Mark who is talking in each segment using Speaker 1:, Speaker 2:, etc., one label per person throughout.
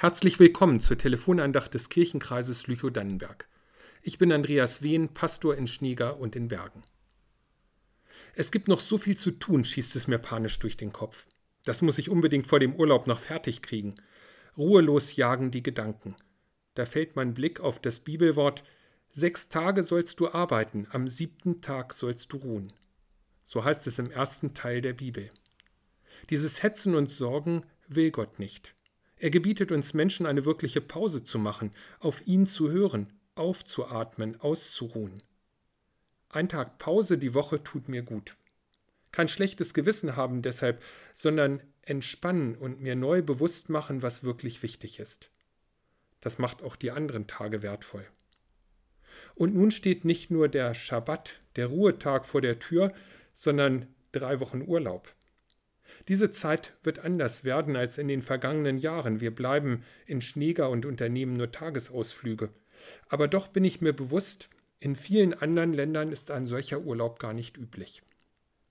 Speaker 1: Herzlich willkommen zur Telefonandacht des Kirchenkreises Lüchow-Dannenberg. Ich bin Andreas Wehn, Pastor in Schneeger und in Bergen. Es gibt noch so viel zu tun, schießt es mir panisch durch den Kopf. Das muss ich unbedingt vor dem Urlaub noch fertig kriegen. Ruhelos jagen die Gedanken. Da fällt mein Blick auf das Bibelwort Sechs Tage sollst du arbeiten, am siebten Tag sollst du ruhen. So heißt es im ersten Teil der Bibel. Dieses Hetzen und Sorgen will Gott nicht. Er gebietet uns Menschen eine wirkliche Pause zu machen, auf ihn zu hören, aufzuatmen, auszuruhen. Ein Tag Pause die Woche tut mir gut. Kein schlechtes Gewissen haben deshalb, sondern entspannen und mir neu bewusst machen, was wirklich wichtig ist. Das macht auch die anderen Tage wertvoll. Und nun steht nicht nur der Schabbat, der Ruhetag vor der Tür, sondern drei Wochen Urlaub. Diese Zeit wird anders werden als in den vergangenen Jahren. Wir bleiben in Schneeger und unternehmen nur Tagesausflüge. Aber doch bin ich mir bewusst, in vielen anderen Ländern ist ein solcher Urlaub gar nicht üblich.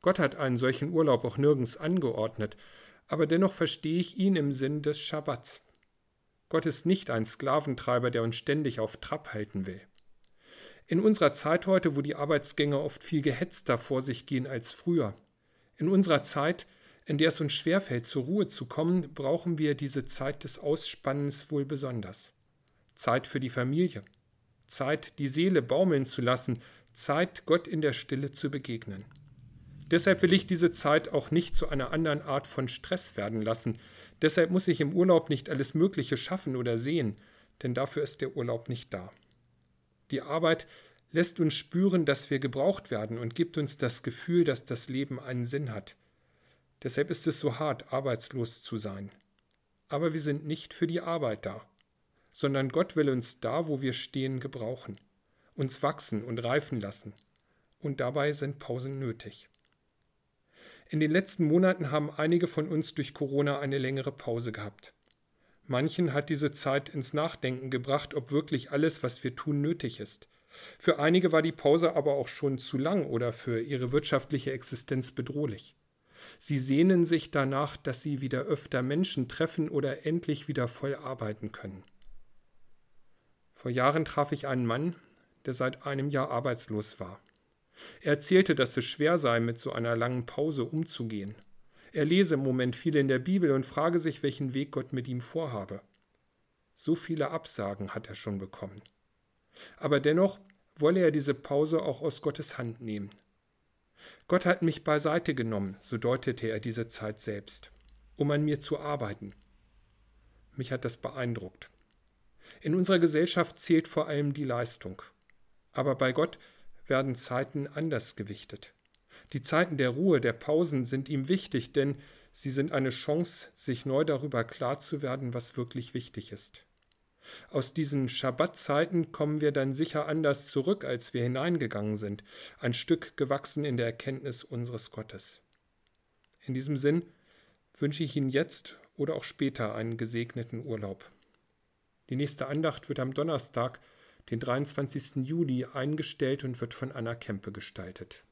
Speaker 1: Gott hat einen solchen Urlaub auch nirgends angeordnet, aber dennoch verstehe ich ihn im Sinn des Schabbats. Gott ist nicht ein Sklaventreiber, der uns ständig auf Trab halten will. In unserer Zeit heute, wo die Arbeitsgänge oft viel gehetzter vor sich gehen als früher, in unserer Zeit, in der es uns schwerfällt, zur Ruhe zu kommen, brauchen wir diese Zeit des Ausspannens wohl besonders. Zeit für die Familie, Zeit, die Seele baumeln zu lassen, Zeit, Gott in der Stille zu begegnen. Deshalb will ich diese Zeit auch nicht zu einer anderen Art von Stress werden lassen. Deshalb muss ich im Urlaub nicht alles Mögliche schaffen oder sehen, denn dafür ist der Urlaub nicht da. Die Arbeit lässt uns spüren, dass wir gebraucht werden und gibt uns das Gefühl, dass das Leben einen Sinn hat. Deshalb ist es so hart, arbeitslos zu sein. Aber wir sind nicht für die Arbeit da, sondern Gott will uns da, wo wir stehen, gebrauchen, uns wachsen und reifen lassen. Und dabei sind Pausen nötig. In den letzten Monaten haben einige von uns durch Corona eine längere Pause gehabt. Manchen hat diese Zeit ins Nachdenken gebracht, ob wirklich alles, was wir tun, nötig ist. Für einige war die Pause aber auch schon zu lang oder für ihre wirtschaftliche Existenz bedrohlich. Sie sehnen sich danach, dass sie wieder öfter Menschen treffen oder endlich wieder voll arbeiten können. Vor Jahren traf ich einen Mann, der seit einem Jahr arbeitslos war. Er erzählte, dass es schwer sei, mit so einer langen Pause umzugehen. Er lese im Moment viel in der Bibel und frage sich, welchen Weg Gott mit ihm vorhabe. So viele Absagen hat er schon bekommen. Aber dennoch wolle er diese Pause auch aus Gottes Hand nehmen. Gott hat mich beiseite genommen, so deutete er diese Zeit selbst, um an mir zu arbeiten. Mich hat das beeindruckt. In unserer Gesellschaft zählt vor allem die Leistung. Aber bei Gott werden Zeiten anders gewichtet. Die Zeiten der Ruhe, der Pausen sind ihm wichtig, denn sie sind eine Chance, sich neu darüber klar zu werden, was wirklich wichtig ist. Aus diesen Schabbatzeiten kommen wir dann sicher anders zurück, als wir hineingegangen sind, ein Stück gewachsen in der Erkenntnis unseres Gottes. In diesem Sinn wünsche ich Ihnen jetzt oder auch später einen gesegneten Urlaub. Die nächste Andacht wird am Donnerstag, den 23. Juli, eingestellt und wird von Anna Kempe gestaltet.